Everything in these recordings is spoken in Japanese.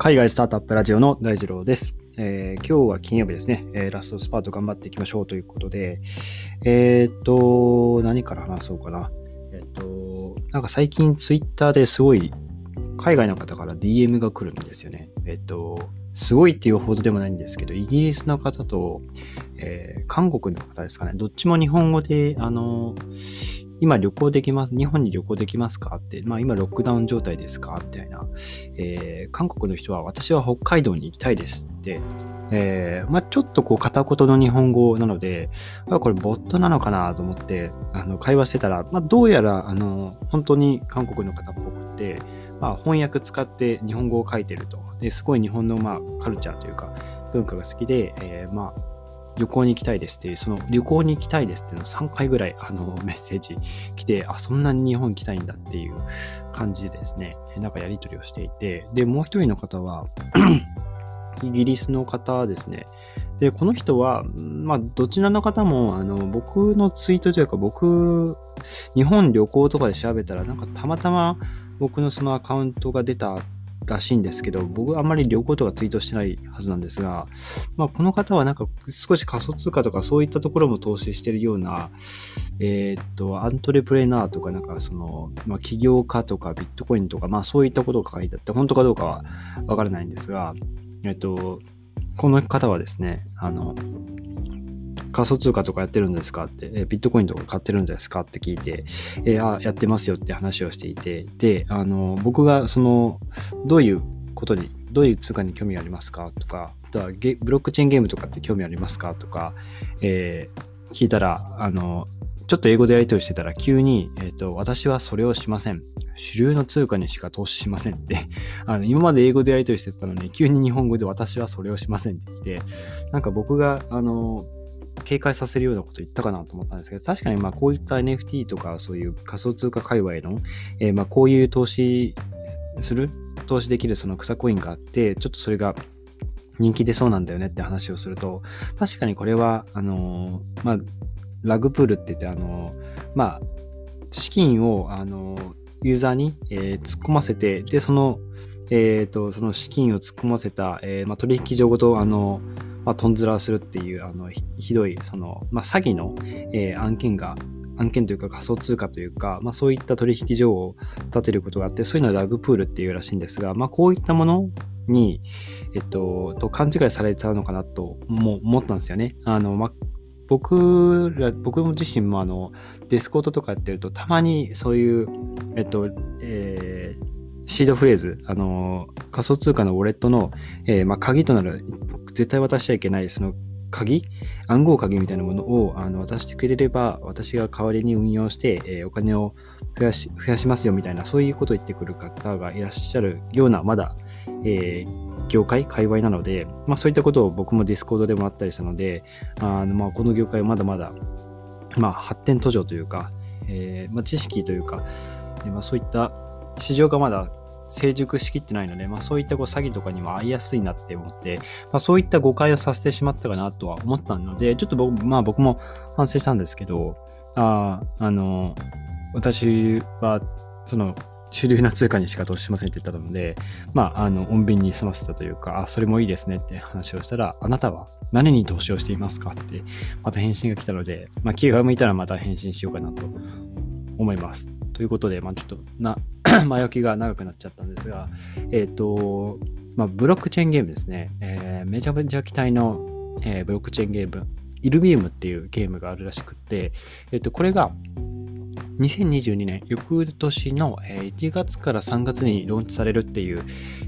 海外スタートアップラジオの大二郎です。えー今日は金曜日ですね、えーラストスパート頑張っていきましょうということで、えーっと、何から話そうかな。えーっと、なんか最近ツイッターですごい海外の方から DM が来るんですよね。えっと、すごいっていうほどでもないんですけど、イギリスの方と、えー韓国の方ですかね、どっちも日本語で、あの、今旅行できます、日本に旅行できますかって、まあ今ロックダウン状態ですかみたいな。えー韓国の人は私は北海道に行きたいですって、えーまあちょっとこう片言の日本語なので、あこれボットなのかなと思ってあの会話してたら、まあどうやらあの本当に韓国の方っぽくて、まあ翻訳使って日本語を書いてると。ですごい日本のまあカルチャーというか文化が好きで、えーまあ旅行に行きたいですっていう、その旅行に行きたいですっていうのを3回ぐらいあの メッセージ来て、あ、そんなに日本行きたいんだっていう感じでですね、なんかやり取りをしていて、で、もう一人の方は、イギリスの方ですね。で、この人は、まあ、どちらの方も、あの、僕のツイートというか、僕、日本旅行とかで調べたら、なんかたまたま僕のそのアカウントが出たらしいんですけど、僕はあんまり旅行とかツイートしてないはずなんですが、まあ、この方はなんか少し仮想通貨とかそういったところも投資してるような、えーっと、アントレプレナーとかなんかその、まあ、起業家とかビットコインとか、まあそういったことが書いてあって、本当かどうかはわからないんですが、えっと、この方はですね、あの、仮想通貨とかやってるんですかって、えビットコインとか買ってるんですかって聞いて、えあ、やってますよって話をしていて、で、あの、僕がその、どういうことに、どういう通貨に興味ありますかとか、あとはゲブロックチェーンゲームとかって興味ありますかとか、えー聞いたら、あの、ちょっと英語でやり取りしてたら急に、えっ、と、私はそれをしません。主流の通貨にしか投資しませんって、あの、今まで英語でやり取りしてたのに、急に日本語で私はそれをしませんって来て、なんか僕が、あの、警戒させるようなこと言ったかなと思ったんですけど、確かにまあこういった NFT とかそういう仮想通貨界隈の、えーまあこういう投資する、投資できるその草コインがあって、ちょっとそれが人気出そうなんだよねって話をすると、確かにこれは、あのーまあ、ラグプールって言って、あのーまあ、資金を、あのーユーザーに、えー突っ込ませて、で、その、えっ、と、その資金を突っ込ませた、えーまあ、取引所ごと、あのまあ、トンズラするっていう、あの、ひどい、その、まあ、詐欺の、えー案件が、案件というか仮想通貨というか、まあ、そういった取引所を立てることがあって、そういうのはラグプールっていうらしいんですが、まあ、こういったものに、えっと、と勘違いされたのかなとも思ったんですよね。あの、ま、僕ら、僕自身もあの、 Discord とかやってると、たまにそういう、えっと、えー seed phrase、あの、仮想通貨のウォレットの、えーまあ、鍵となる、絶対渡しちゃいけない、その鍵暗号鍵みたいなものをあの渡してくれれば、私が代わりに運用して、えーお金を増やし増やしますよみたいな、そういうことを言ってくる方がいらっしゃるような、まだ、え業界、界隈なので、まあ、そういったことを僕も Discord でもあったりしたので、あのまあこの業界はまだまだ、まあ、発展途上というか、えま、知識というか、えま、そういった市場がまだ成熟しきってないので、まあ、そういったこう詐欺とかにも合いやすいなって思って、まあ、そういった誤解をさせてしまったかなとは思ったので、ちょっと僕,、まあ、僕も反省したんですけど、ああの、私は、その、主流な通貨にしか投資しませんって言ったので、まあ、あの、穏便に済ませたというか、あ、それもいいですねって話をしたら、あなたは何に投資をしていますかって、また返信が来たので、まあ、気が向いたらまた返信しようかなと思います。ということで、まあ、ちょっとな、前置きが長くなっちゃったんですが、えっ、と、まあ、ブロックチェーンゲームですね。えーめちゃめちゃ期待の、えーブロックチェーンゲーム、イルビームっていうゲームがあるらしくて、えっ、と、これが、2022年、翌年の1月から3月にローンチされるっていう、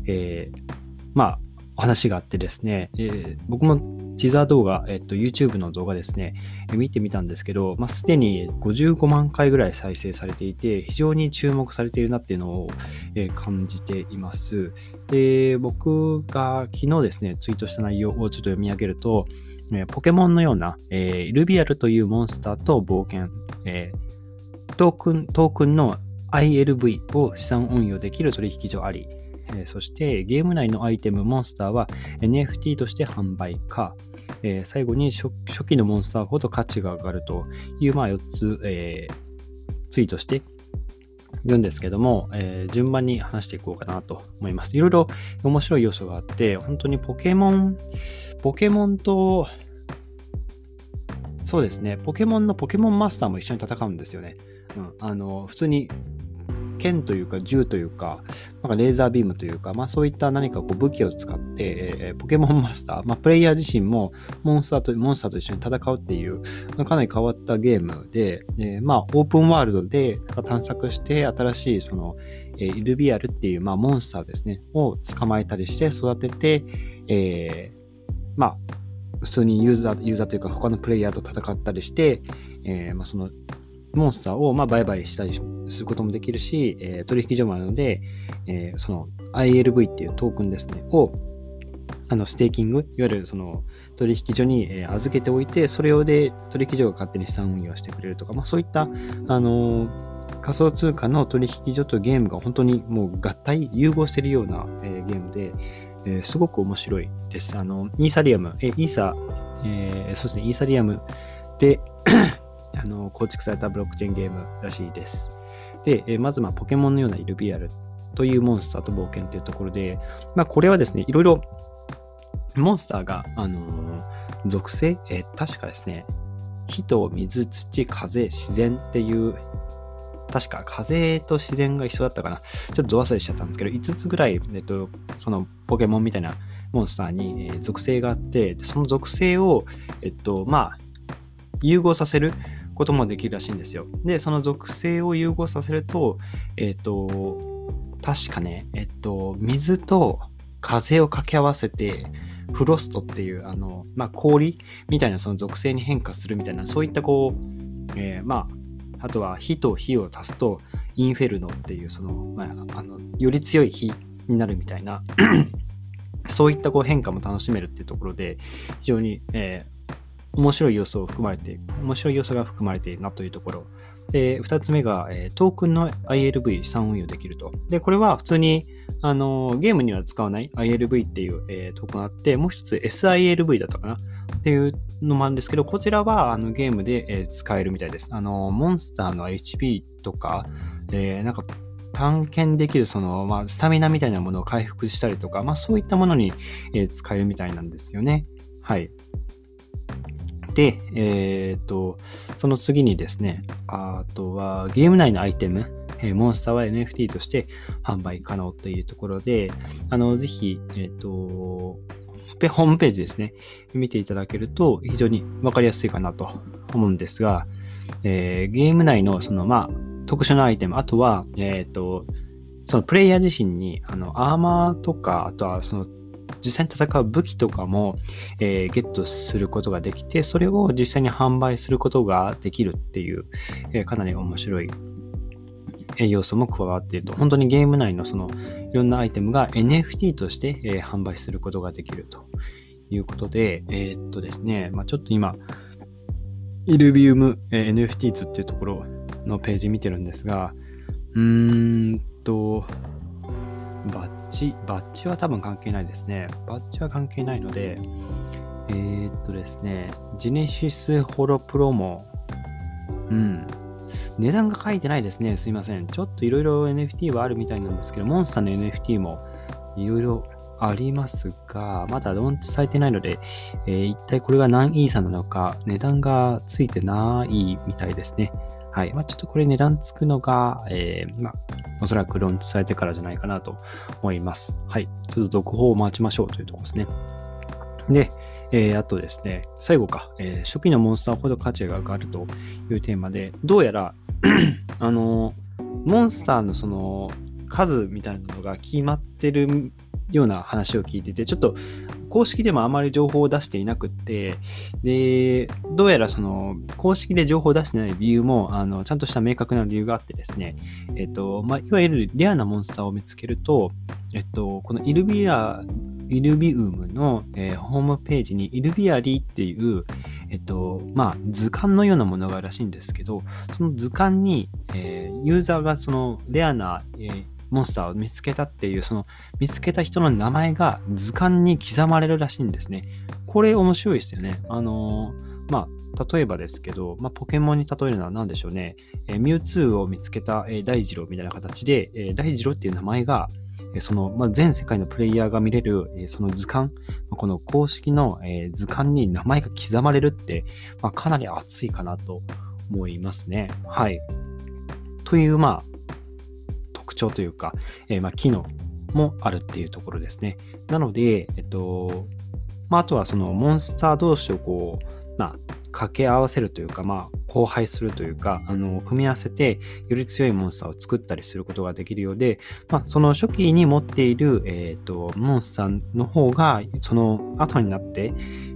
えーまあ、話があってですね、えー僕もティザー動画、えっと、YouTube の動画ですね、え見てみたんですけど、まあ、すでに55万回ぐらい再生されていて、非常に注目されているなっていうのを、え感じています。で、僕が昨日ですね、ツイートした内容をちょっと読み上げると、えポケモンのような、えールビアルというモンスターと冒険、えートークン、トークンの ILV を資産運用できる取引所あり、えそしてゲーム内のアイテム、モンスターは NFT として販売か、え最後に初期のモンスターほど価値が上がるという、まあ、4つ、えーツイートして、言うんですけども、えー、順番に話していこうかなと思います。いろいろ面白い要素があって、本当にポケモン、ポケモンと、そうですね、ポケモンのポケモンマスターも一緒に戦うんですよね。うん、あの普通に剣というか銃というか、なんかレーザービームというか、まあそういった何かこう武器を使って、えー、ポケモンマスター、まあプレイヤー自身もモンスターと、モンスターと一緒に戦うっていう、かなり変わったゲームで、え、まあオープンワールドでなんか探索して新しいその、えー、イルビアルっていう、まあ、モンスターですね、を捕まえたりして育てて、えー、まあ普通にユーザー、ユーザーというか他のプレイヤーと戦ったりして、えー、まあそのモンスターをまあ売買したりすることもできるし、えー、取引所もあるので、えー、その ILV っていうトークンですね、をあのステーキング、いわゆるその取引所に、預けておいて、それをで取引所が勝手に資産運用してくれるとか、まあ、そういった、あの、仮想通貨の取引所とゲームが本当にもう合体、融合しているような、えー、ゲームで、えー、すごく面白いです。あの、イーサリアム、えイーサ、えそうですね、イーサリアムであの構築されたブロックチェーンゲームらしいです。で、えまず、ま、ポケモンのようなイルビアルというモンスターと冒険というところで、まあ、これはですね、いろいろモンスターが、あのー、属性、えー、確かですね、火と水、土、風、自然っていう、確か風と自然が一緒だったかな。ちょっとゾワ忘れしちゃったんですけど、5つぐらい、えっと、そのポケモンみたいなモンスターに、え、属性があって、その属性を、えっと、まあ、融合させることもできるらしいんですよ。で、その属性を融合させると、えっ、ー、と、確かね、えっと、水と風を掛け合わせて、フロストっていう、あの、まあ、氷みたいなその属性に変化するみたいな、そういったこう、えー、まあ、あとは火と火を足すと、インフェルノっていう、その、まあ、あの、より強い火になるみたいな そういったこう変化も楽しめるっていうところで、非常に、えー面白い要素を含まれて、面白い要素が含まれているなというところ。で、二つ目が、え、トークンの ILV 資産運用できると。で、これは普通に、あの、ゲームには使わない ILV っていう、えー、トークンがあって、もう一つ SILV だったかなっていうのもあるんですけど、こちらはあのゲームで、え、使えるみたいです。あの、モンスターの HP とか、えー、なんか探検できるその、まあ、スタミナみたいなものを回復したりとか、まあそういったものに、え、使えるみたいなんですよね。はい。で、えっ、ー、と、その次にですね、あとはゲーム内のアイテム、え、モンスターは NFT として販売可能というところで、あの、ぜひ、えっ、ー、と、ホームページですね、見ていただけると非常にわかりやすいかなと思うんですが、えー、ゲーム内のその、まあ、特殊なアイテム、あとは、えっ、と、そのプレイヤー自身に、あの、アーマーとか、あとはその実際に戦う武器とかも、えー、ゲットすることができて、それを実際に販売することができるっていう、えー、かなり面白い要素も加わっていると。本当にゲーム内のそのいろんなアイテムが NFT として、えー、販売することができるということで、えー、っとですね、まあ、ちょっと今、イルビウム、えー、NFTs っていうところのページ見てるんですが、うーんと、バッチ、バッチは多分関係ないですね。バッチは関係ないので、えー、っとですね、ジェネシスホロプロも、うん、値段が書いてないですね。すいません。ちょっといろいろ NFT はあるみたいなんですけど、モンスターの NFT もいろいろありますが、まだローンチされてないので、えー、一体これが何イーサなのか、値段がついてないみたいですね。はい。まあ、ちょっとこれ値段つくのが、えー、まあ、おそらくローンチされてからじゃないかなと思います。はい。ちょっと続報を待ちましょうというところですね。で、えー、あとですね、最後か、えー、初期のモンスターほど価値が上がるというテーマで、どうやら あの、モンスターのその数みたいなのが決まってるような話を聞いてて、ちょっと公式でもあまり情報を出していなくって、で、どうやらその公式で情報を出してない理由も、あの、ちゃんとした明確な理由があってですね、えっと、まあ、いわゆるレアなモンスターを見つけると、えっと、このイルビア、イルビウムの、えー、ホームページにイルビアリーっていう、えっと、まあ、図鑑のようなものがあるらしいんですけど、その図鑑に、えー、ユーザーがそのレアな、えーモンスターを見つけたっていう、その見つけた人の名前が図鑑に刻まれるらしいんですね。これ面白いですよね。あのー、まあ、例えばですけど、まあ、ポケモンに例えるのは何でしょうね。えー、ミュウツーを見つけた、えー、大二郎みたいな形で、えー、大二郎っていう名前が、その、まあ、全世界のプレイヤーが見れる、えその図鑑、この公式の、え図鑑に名前が刻まれるって、まあ、かなり熱いかなと思いますね。はい。という、まあ、特徴というか、えまあ、機能もあるっていうところですね。なので、えっと、まあ、あとはそのモンスター同士をこう、まあ、掛け合わせるというか、まあ、交配するというか、あの、組み合わせて、より強いモンスターを作ったりすることができるようで、まあ、その初期に持っている、えっ、ー、と、モンスターの方が、その後になって、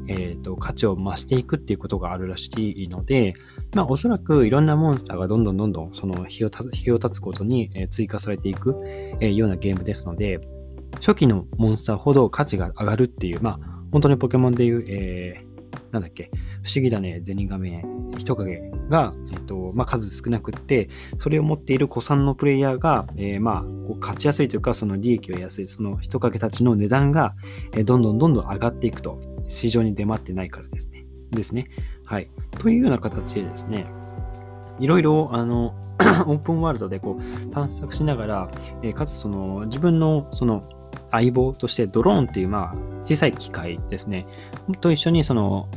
え、ー、と、価値を増していくっていうことがあるらしいので、まあ、おそらくいろんなモンスターがどんどんどんどん、その日を日を経つことに追加されていく、えー、ようなゲームですので、初期のモンスターほど価値が上がるっていう、まあ、本当にポケモンでいう、えー、なんだっけ、不思議だね、ゼニガメ、人影が、えっと、まあ、数少なくって、それを持っている古参のプレイヤーが、えー、まあ、こう勝ちやすいというか、その利益を得やすい、その人影たちの値段が、えー、どんどんどんどん上がっていくと、市場に出回ってないからですね。ですね。はい。というような形でですね、いろいろ、あの、オープンワールドでこう探索しながら、えー、かつその自分のその相棒としてドローンっていうまあ小さい機械ですねと一緒にその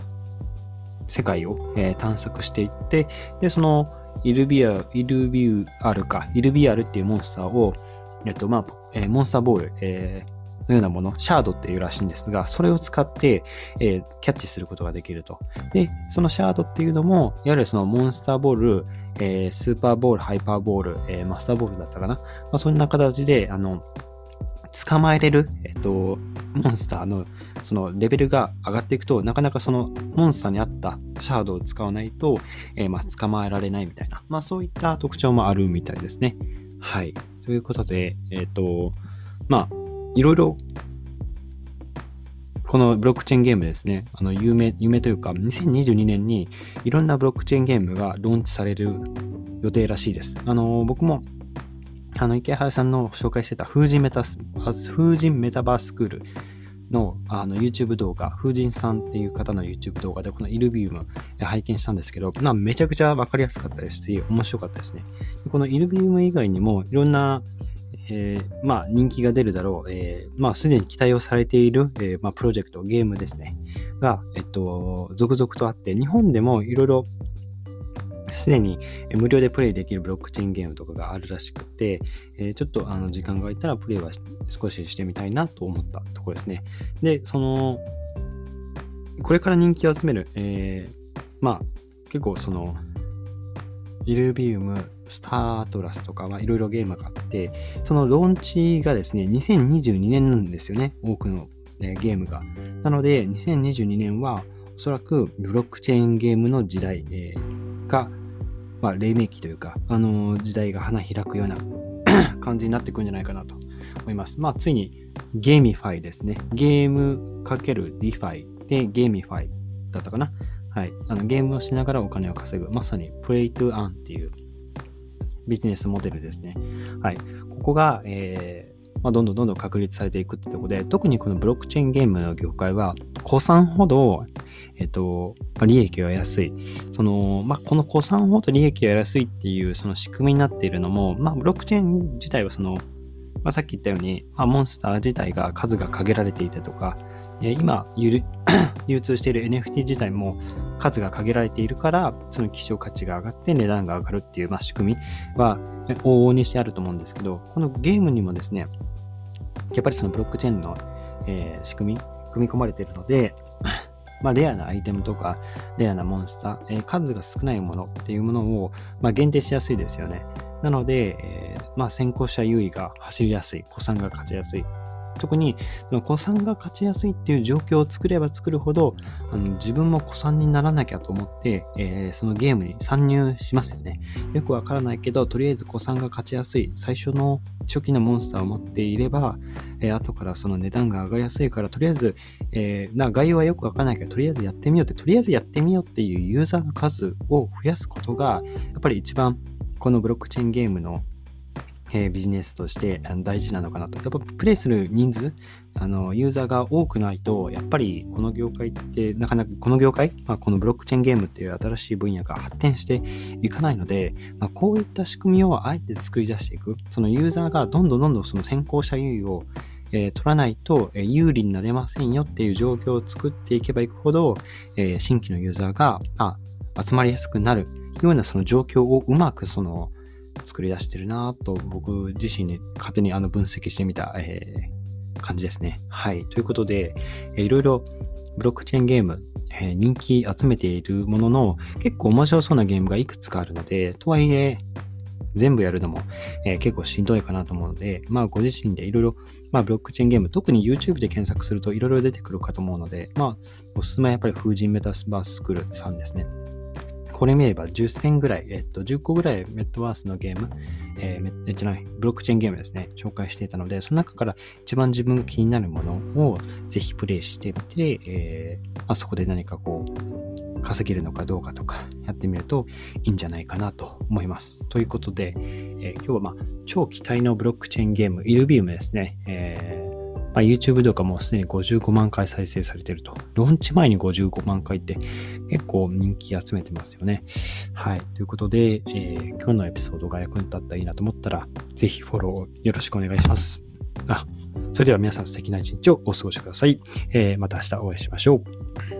世界を、えー、探索していって、で、そのイルビア、イルビューアルか、イルビアルっていうモンスターを、えっと、まあ、えー、モンスターボール、えーのようなもの、シャードっていうらしいんですが、それを使って、えー、キャッチすることができると。で、そのシャードっていうのも、いわゆるそのモンスターボール、えー、スーパーボール、ハイパーボール、えー、マスターボールだったかな。まあ、そんな形で、あの、捕まえれる、えっと、モンスターのそのレベルが上がっていくと、なかなかそのモンスターに合ったシャードを使わないと、えー、まあ捕まえられないみたいな、まあそういった特徴もあるみたいですね。はい。ということで、えっ、と、まあ、いろいろこのブロックチェーンゲームですね、あの有名、有名というか、2022年にいろんなブロックチェーンゲームがローンチされる予定らしいです。あの、僕もあの、池原さんの紹介してた風神メタ風神メタバースクールのあの YouTube 動画、風神さんっていう方の YouTube 動画でこのイルビウム拝見したんですけど、まあ、めちゃくちゃわかりやすかったですし、面白かったですね。このイルビウム以外にもいろんなえー、まあ、人気が出るだろう、えー、まあ、すでに期待をされている、えー、まあ、プロジェクト、ゲームですね、が、えっと、続々とあって、日本でもいろいろすでに無料でプレイできるブロックチェーンゲームとかがあるらしくて、え、ちょっとあの時間が空いたらプレイは少ししてみたいなと思ったところですね。で、その、これから人気を集める、え、まあ、結構その、 Illuvium、Star Atlas とかはいろいろゲームがあって、そのローンチがですね、2022年なんですよね、多くの、えー、ゲームが。なので、2022年はおそらくブロックチェーンゲームの時代、えー、がまあ、黎明期というか、あの時代が花開くような 感じになってくるんじゃないかなと思います。まあ、ついに GameFi ですね。ゲームかける DeFi で GameFi だったかな。はい。あのゲームをしながらお金を稼ぐ。まさに play to earn っていうビジネスモデルですね。はい。ここが、えーまあ、どんどんどんどん確立されていくってとこで、特にこのブロックチェーンゲームの業界は、古参ほど、えっと、まあ、利益が安い。その、まあ、この古参ほど利益が安いっていうその仕組みになっているのも、まあ、ブロックチェーン自体はその、まあ、さっき言ったように、まあ、モンスター自体が数が限られていてとか、今 流通している NFT 自体も数が限られているから、その希少価値が上がって値段が上がるっていう、まあ、仕組みは往々にしてあると思うんですけど、このゲームにもですね、やっぱりそのブロックチェーンの、えー、仕組み、組み込まれているので、まあ、レアなアイテムとか、レアなモンスター、えー、数が少ないものっていうものを、まあ、限定しやすいですよね。なので、えー、まあ、先行者優位が走りやすい、古参が勝ちやすい特に子さんが勝ちやすいっていう状況を作れば作るほどあの自分も子さんにならなきゃと思って、えー、そのゲームに参入しますよね。よくわからないけどとりあえず子さんが勝ちやすい最初の初期のモンスターを持っていれば、えー、後からその値段が上がりやすいからとりあえず、えー、な概要はよくわからないけどとりあえずやってみようってとりあえずやってみようっていうユーザーの数を増やすことがやっぱり一番このブロックチェーンゲームのえー、ビジネスとして大事なのかなと。やっぱプレイする人数、あの、ユーザーが多くないと、やっぱりこの業界って、なかなかこの業界、まあ、このブロックチェーンゲームっていう新しい分野が発展していかないので、まあ、こういった仕組みをあえて作り出していく。そのユーザーがどんどんどんどんその先行者優位をえー、取らないと、え有利になれませんよっていう状況を作っていけばいくほど、えー、新規のユーザーがあ集まりやすくなるようなその状況をうまくその作り出してるなと僕自身に勝手にあの分析してみた、えー、感じですね。はい。ということで、えー、いろいろブロックチェーンゲーム、えー、人気集めているものの結構面白そうなゲームがいくつかあるので、とはいえ全部やるのも、えー、結構しんどいかなと思うので、まあご自身でいろいろ、まあブロックチェーンゲーム、特に YouTube で検索するといろいろ出てくるかと思うので、まあおすすめはやっぱり風神メタスバースクールさんですね。これ見れば10戦ぐらい、えっと、10個ぐらいメットワースのゲーム、えー、じゃない、ブロックチェーンゲームですね、紹介していたので、その中から一番自分が気になるものをぜひプレイしてみて、えー、あ、そこで何かこう、稼げるのかどうかとかやってみるといいんじゃないかなと思います。ということで、えー、今日はまあ超期待のブロックチェーンゲーム、イルビウムですね。えーまあ、YouTube 動画もすでに55万回再生されてると。ローンチ前に55万回って結構人気集めてますよね。はい。ということで、えー、今日のエピソードが役に立ったらいいなと思ったら、ぜひフォローよろしくお願いします。あ、それでは皆さん素敵な一日をお過ごしください。えー、また明日お会いしましょう。